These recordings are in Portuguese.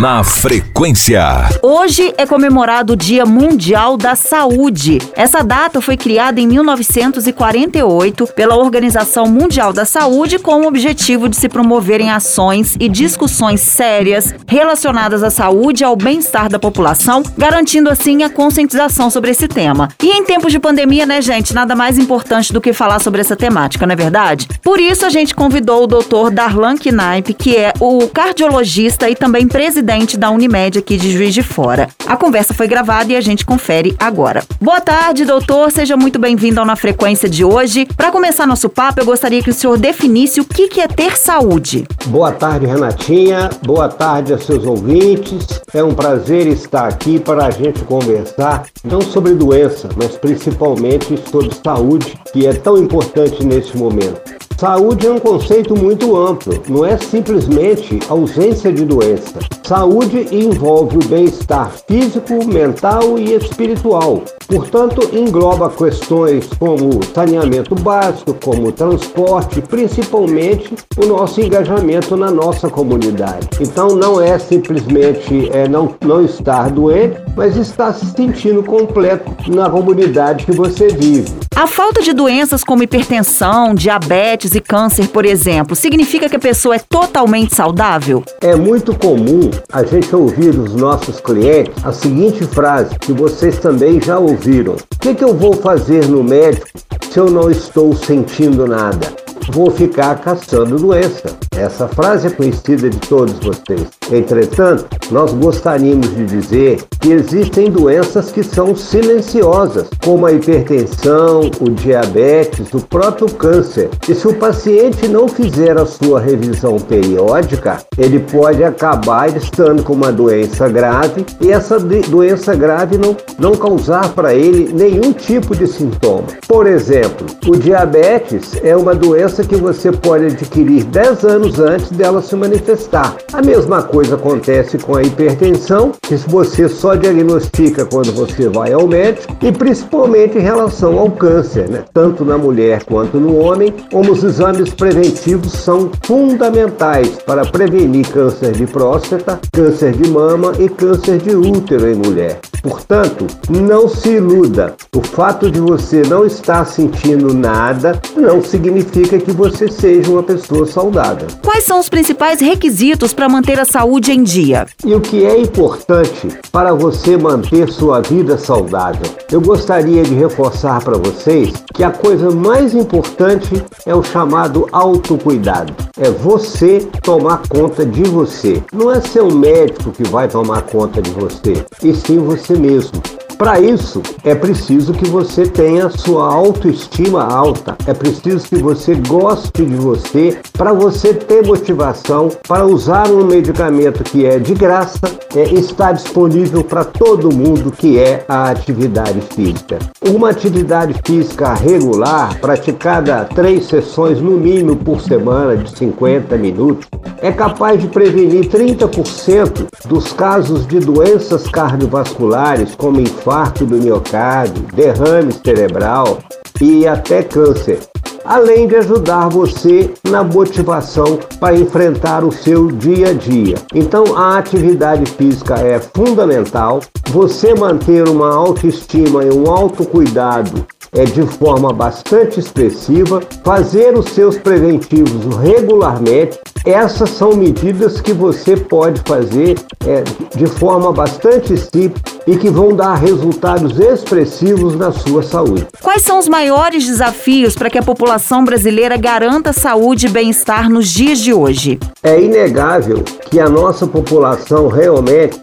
Na frequência. Hoje é comemorado o Dia Mundial da Saúde. Essa data foi criada em 1948 pela Organização Mundial da Saúde com o objetivo de se promoverem ações e discussões sérias relacionadas à saúde e ao bem-estar da população, garantindo assim a conscientização sobre esse tema. E em tempos de pandemia, né, gente, nada mais importante do que falar sobre essa temática, não é verdade? Por isso a gente convidou o Dr. Darlan Knaip, que é o cardiologista e também presidente da Unimed aqui de Juiz de Fora. A conversa foi gravada e a gente confere agora. Boa tarde, doutor. Seja muito bem-vindo ao Na Frequência de hoje. Para começar nosso papo, eu gostaria que o senhor definisse o que é ter saúde. Boa tarde, Renatinha. Boa tarde a seus ouvintes. É um prazer estar aqui para a gente conversar não sobre doença, mas principalmente sobre saúde, que é tão importante nesse momento. Saúde é um conceito muito amplo, não é simplesmente ausência de doença. Saúde envolve o bem-estar físico, mental e espiritual. Portanto, engloba questões como saneamento básico, como transporte, principalmente o nosso engajamento na nossa comunidade. Então, não é simplesmente é, não, não estar doente, mas estar se sentindo completo na comunidade que você vive. A falta de doenças como hipertensão, diabetes e câncer, por exemplo, significa que a pessoa é totalmente saudável? É muito comum a gente ouvir dos nossos clientes a seguinte frase, que vocês também já ouviram: O que, que eu vou fazer no médico se eu não estou sentindo nada? Vou ficar caçando doença. Essa frase é conhecida de todos vocês. Entretanto, nós gostaríamos de dizer que existem doenças que são silenciosas, como a hipertensão, o diabetes, o próprio câncer. E se o paciente não fizer a sua revisão periódica, ele pode acabar estando com uma doença grave e essa doença grave não, não causar para ele nenhum tipo de sintoma. Por exemplo, o diabetes é uma doença que você pode adquirir 10 anos antes dela se manifestar. A mesma coisa acontece com a hipertensão, que você só diagnostica quando você vai ao médico, e principalmente em relação ao câncer, né? tanto na mulher quanto no homem, como os exames preventivos são fundamentais para prevenir câncer de próstata, câncer de mama e câncer de útero em mulher. Portanto, não se iluda. O fato de você não estar sentindo nada não significa que você seja uma pessoa saudável. Quais são os principais requisitos para manter a saúde em dia? E o que é importante para você manter sua vida saudável? Eu gostaria de reforçar para vocês que a coisa mais importante é o chamado autocuidado. É você tomar conta de você. Não é seu médico que vai tomar conta de você, e sim você mesmo. Para isso, é preciso que você tenha sua autoestima alta, é preciso que você goste de você, para você ter motivação para usar um medicamento que é de graça, é, está disponível para todo mundo, que é a atividade física. Uma atividade física regular, praticada três sessões no mínimo por semana, de 50 minutos, é capaz de prevenir 30% dos casos de doenças cardiovasculares, como infarto infarto do miocárdio, derrame cerebral e até câncer, além de ajudar você na motivação para enfrentar o seu dia a dia. Então, a atividade física é fundamental. Você manter uma autoestima e um autocuidado é, de forma bastante expressiva, fazer os seus preventivos regularmente. Essas são medidas que você pode fazer é, de forma bastante simples e que vão dar resultados expressivos na sua saúde. Quais são os maiores desafios para que a população brasileira garanta saúde e bem-estar nos dias de hoje? É inegável que a nossa população realmente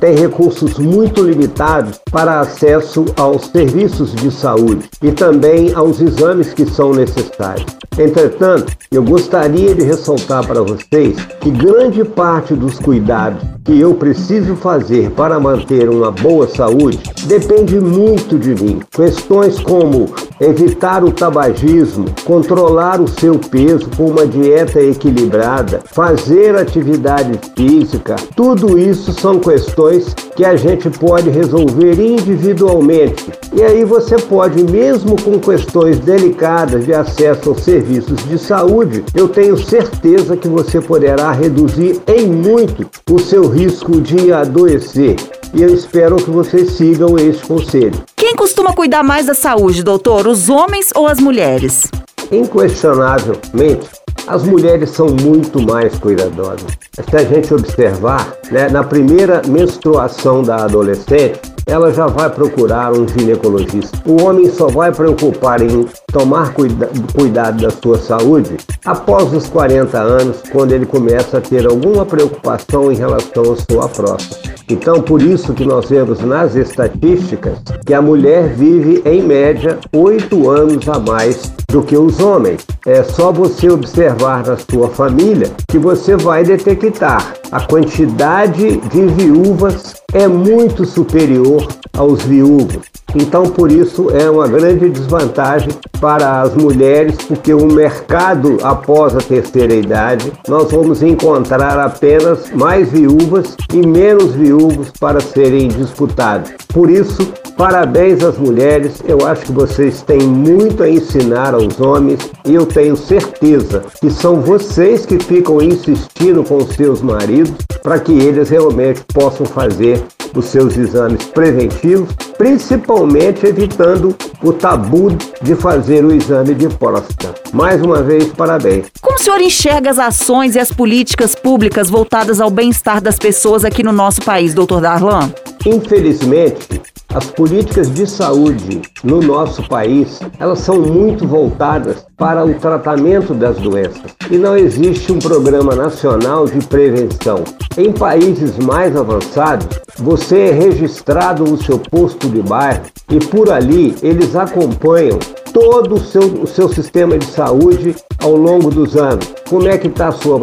tem recursos muito limitados para acesso aos serviços de saúde e também aos exames que são necessários. Entretanto, eu gostaria de ressaltar para vocês que grande parte dos cuidados que eu preciso fazer para manter uma boa saúde depende muito de mim. Questões como evitar o tabagismo, controlar o seu peso com uma dieta equilibrada, fazer atividade física, tudo isso são questões que a gente pode resolver individualmente. E aí você pode, mesmo com questões delicadas de acesso aos serviços de saúde, eu tenho certeza que você poderá reduzir em muito o seu risco de adoecer. E eu espero que vocês sigam esse conselho. Quem costuma cuidar mais da saúde, doutor? Os homens ou as mulheres? Inquestionavelmente, as mulheres são muito mais cuidadosas. Se a gente observar, né, na primeira menstruação da adolescente, ela já vai procurar um ginecologista. O homem só vai preocupar em tomar cuida cuidado da sua saúde após os 40 anos, quando ele começa a ter alguma preocupação em relação à sua próstata. Então, por isso que nós vemos nas estatísticas que a mulher vive, em média, oito anos a mais do que os homens. É só você observar na sua família que você vai detectar a quantidade de viúvas é muito superior aos viúvos. Então, por isso, é uma grande desvantagem para as mulheres, porque o mercado após a terceira idade, nós vamos encontrar apenas mais viúvas e menos viúvos para serem disputados. Por isso, parabéns às mulheres. Eu acho que vocês têm muito a ensinar aos homens e eu tenho certeza que são vocês que ficam insistindo com seus maridos para que eles realmente possam fazer os seus exames preventivos, principalmente evitando o tabu de fazer o exame de próstata. Mais uma vez, parabéns. Como o senhor enxerga as ações e as políticas públicas voltadas ao bem-estar das pessoas aqui no nosso país, doutor Darlan? Infelizmente, as políticas de saúde no nosso país, elas são muito voltadas para o tratamento das doenças e não existe um programa nacional de prevenção. Em países mais avançados, você é registrado no seu posto de bairro e por ali eles acompanham todo o seu, o seu sistema de saúde ao longo dos anos. Como é que está a sua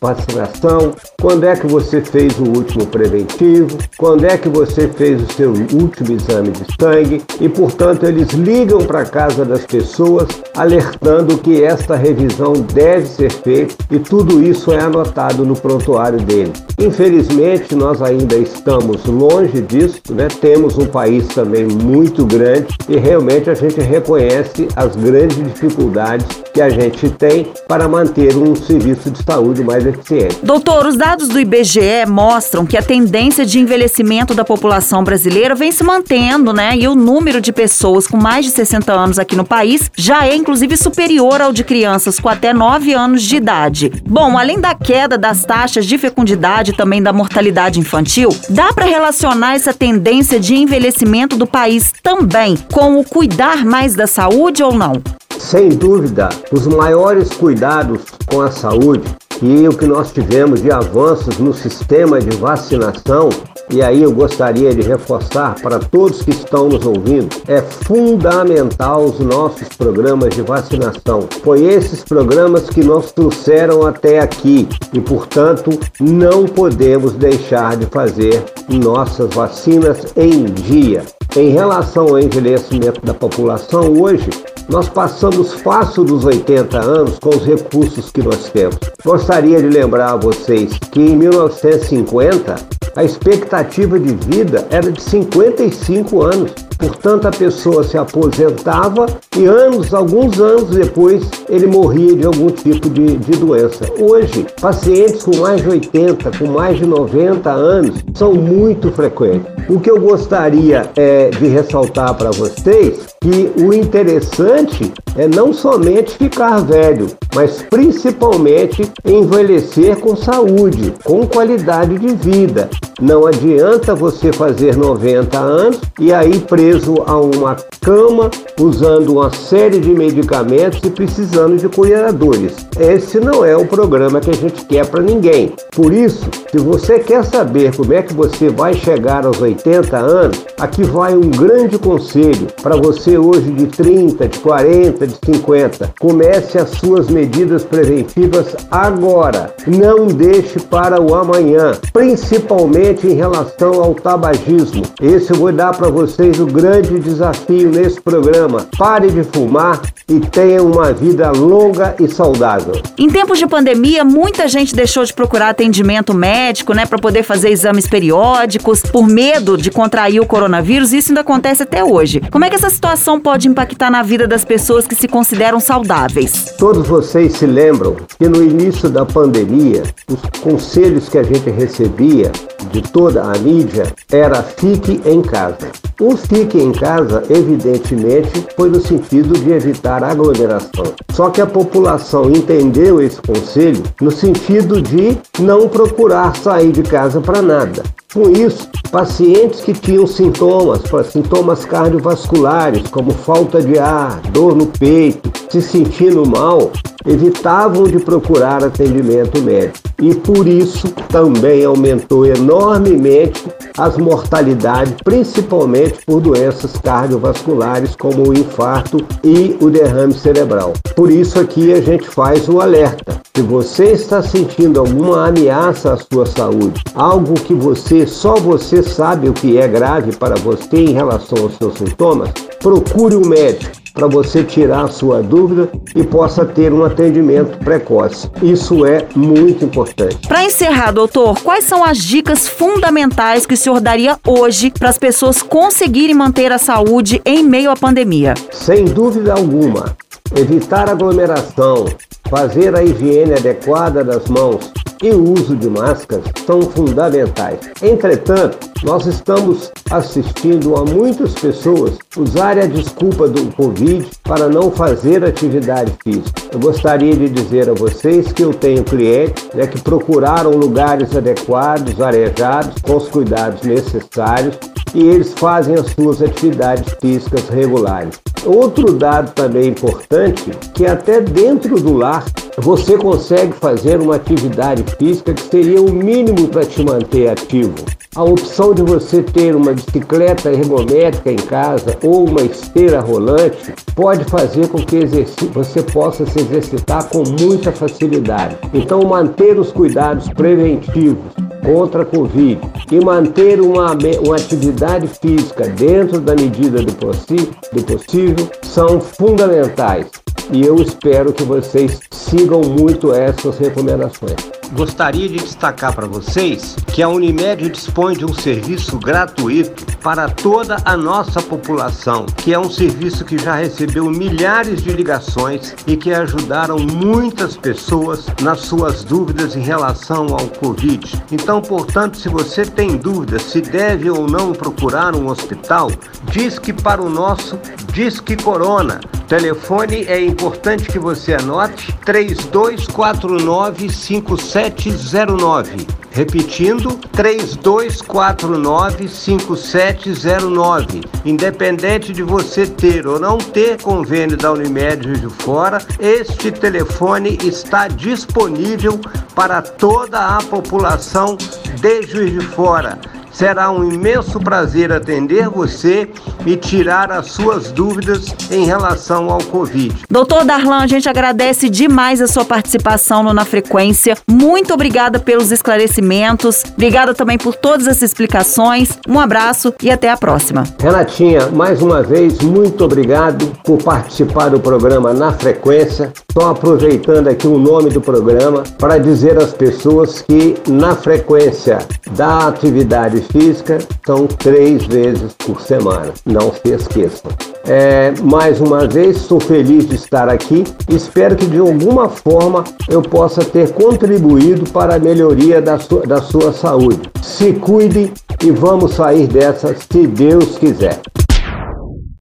vacinação? Quando é que você fez o último preventivo? Quando é que você fez o seu último exame de sangue? E, portanto, eles ligam para a casa das pessoas alertando que esta revisão deve ser feita e tudo isso é anotado no prontuário dele. Infelizmente, nós ainda estamos longe disso, né? temos um país também muito grande e realmente a gente reconhece as grandes dificuldades que a gente tem para manter um serviço de saúde mais eficiente. Doutor, os dados do IBGE mostram que a tendência de envelhecimento da população brasileira vem se mantendo, né? E o número de pessoas com mais de 60 anos aqui no país já é inclusive superior ao de crianças com até 9 anos de idade. Bom, além da queda das taxas de fecundidade e também da mortalidade infantil, dá para relacionar essa tendência de envelhecimento do país também com o cuidar mais da saúde ou não? Sem dúvida, os maiores cuidados com a saúde e o que nós tivemos de avanços no sistema de vacinação, e aí eu gostaria de reforçar para todos que estão nos ouvindo, é fundamental os nossos programas de vacinação. Foi esses programas que nos trouxeram até aqui e, portanto, não podemos deixar de fazer nossas vacinas em dia. Em relação ao envelhecimento da população, hoje nós passamos fácil dos 80 anos com os recursos que nós temos. Gostaria de lembrar a vocês que em 1950 a expectativa de vida era de 55 anos. Portanto, a pessoa se aposentava e anos, alguns anos depois, ele morria de algum tipo de, de doença. Hoje, pacientes com mais de 80, com mais de 90 anos são muito frequentes. O que eu gostaria é, de ressaltar para vocês que o interessante é não somente ficar velho, mas principalmente envelhecer com saúde, com qualidade de vida. Não adianta você fazer 90 anos e aí preso a uma cama, usando uma série de medicamentos e precisando de cuidadores. Esse não é o programa que a gente quer para ninguém. Por isso, se você quer saber como é que você vai chegar aos 80 anos, aqui vai um grande conselho para você hoje de 30, de 40, de 50. Comece as suas medidas preventivas agora. Não deixe para o amanhã, principalmente em relação ao tabagismo. Esse eu vou dar para vocês o grande desafio nesse programa. Pare de fumar e tenha uma vida longa e saudável. Em tempos de pandemia, muita gente deixou de procurar atendimento médico né, para poder fazer exames periódicos, por medo de contrair o coronavírus. Isso ainda acontece até hoje. Como é que essa situação pode impactar na vida das pessoas que se consideram saudáveis? Todos vocês se lembram que no início da pandemia, os conselhos que a gente recebia de toda a mídia era fique em casa. O fique em casa, evidentemente, foi no sentido de evitar aglomeração. Só que a população entendeu esse conselho no sentido de não procurar sair de casa para nada. Com isso, pacientes que tinham sintomas, sintomas cardiovasculares, como falta de ar, dor no peito, se sentindo mal, evitavam de procurar atendimento médico. E por isso também aumentou enormemente as mortalidades, principalmente por doenças cardiovasculares como o infarto e o derrame cerebral. Por isso aqui a gente faz o alerta. Se você está sentindo alguma ameaça à sua saúde, algo que você só você sabe o que é grave para você em relação aos seus sintomas, procure um médico para você tirar a sua dúvida e possa ter um atendimento precoce. Isso é muito importante. Para encerrar, doutor, quais são as dicas fundamentais que o senhor daria hoje para as pessoas conseguirem manter a saúde em meio à pandemia? Sem dúvida alguma, evitar aglomeração, fazer a higiene adequada das mãos e o uso de máscaras são fundamentais. Entretanto, nós estamos assistindo a muitas pessoas usarem a desculpa do Covid para não fazer atividade física. Eu gostaria de dizer a vocês que eu tenho clientes né, que procuraram lugares adequados, arejados, com os cuidados necessários e eles fazem as suas atividades físicas regulares. Outro dado também importante, que até dentro do lar você consegue fazer uma atividade física que seria o mínimo para te manter ativo. A opção de você ter uma bicicleta ergométrica em casa ou uma esteira rolante pode fazer com que você possa se exercitar com muita facilidade. Então, manter os cuidados preventivos contra a Covid e manter uma, uma atividade física dentro da medida do, possi do possível são fundamentais. E eu espero que vocês sigam muito essas recomendações. Gostaria de destacar para vocês que a Unimed dispõe de um serviço gratuito para toda a nossa população, que é um serviço que já recebeu milhares de ligações e que ajudaram muitas pessoas nas suas dúvidas em relação ao Covid. Então, portanto, se você tem dúvidas se deve ou não procurar um hospital, diz que para o nosso Disque Corona. Telefone é importante que você anote 3249 5709. Repetindo, 3249-5709. Independente de você ter ou não ter convênio da Unimed Juiz de Fora, este telefone está disponível para toda a população de Juiz de Fora. Será um imenso prazer atender você e tirar as suas dúvidas em relação ao Covid. Doutor Darlan, a gente agradece demais a sua participação no Na Frequência. Muito obrigada pelos esclarecimentos. Obrigada também por todas as explicações. Um abraço e até a próxima. Renatinha, mais uma vez, muito obrigado por participar do programa Na Frequência. Estou aproveitando aqui o nome do programa para dizer às pessoas que na frequência da atividade física são três vezes por semana. Não se esqueçam. É, mais uma vez, sou feliz de estar aqui. Espero que de alguma forma eu possa ter contribuído para a melhoria da sua, da sua saúde. Se cuide e vamos sair dessa se Deus quiser.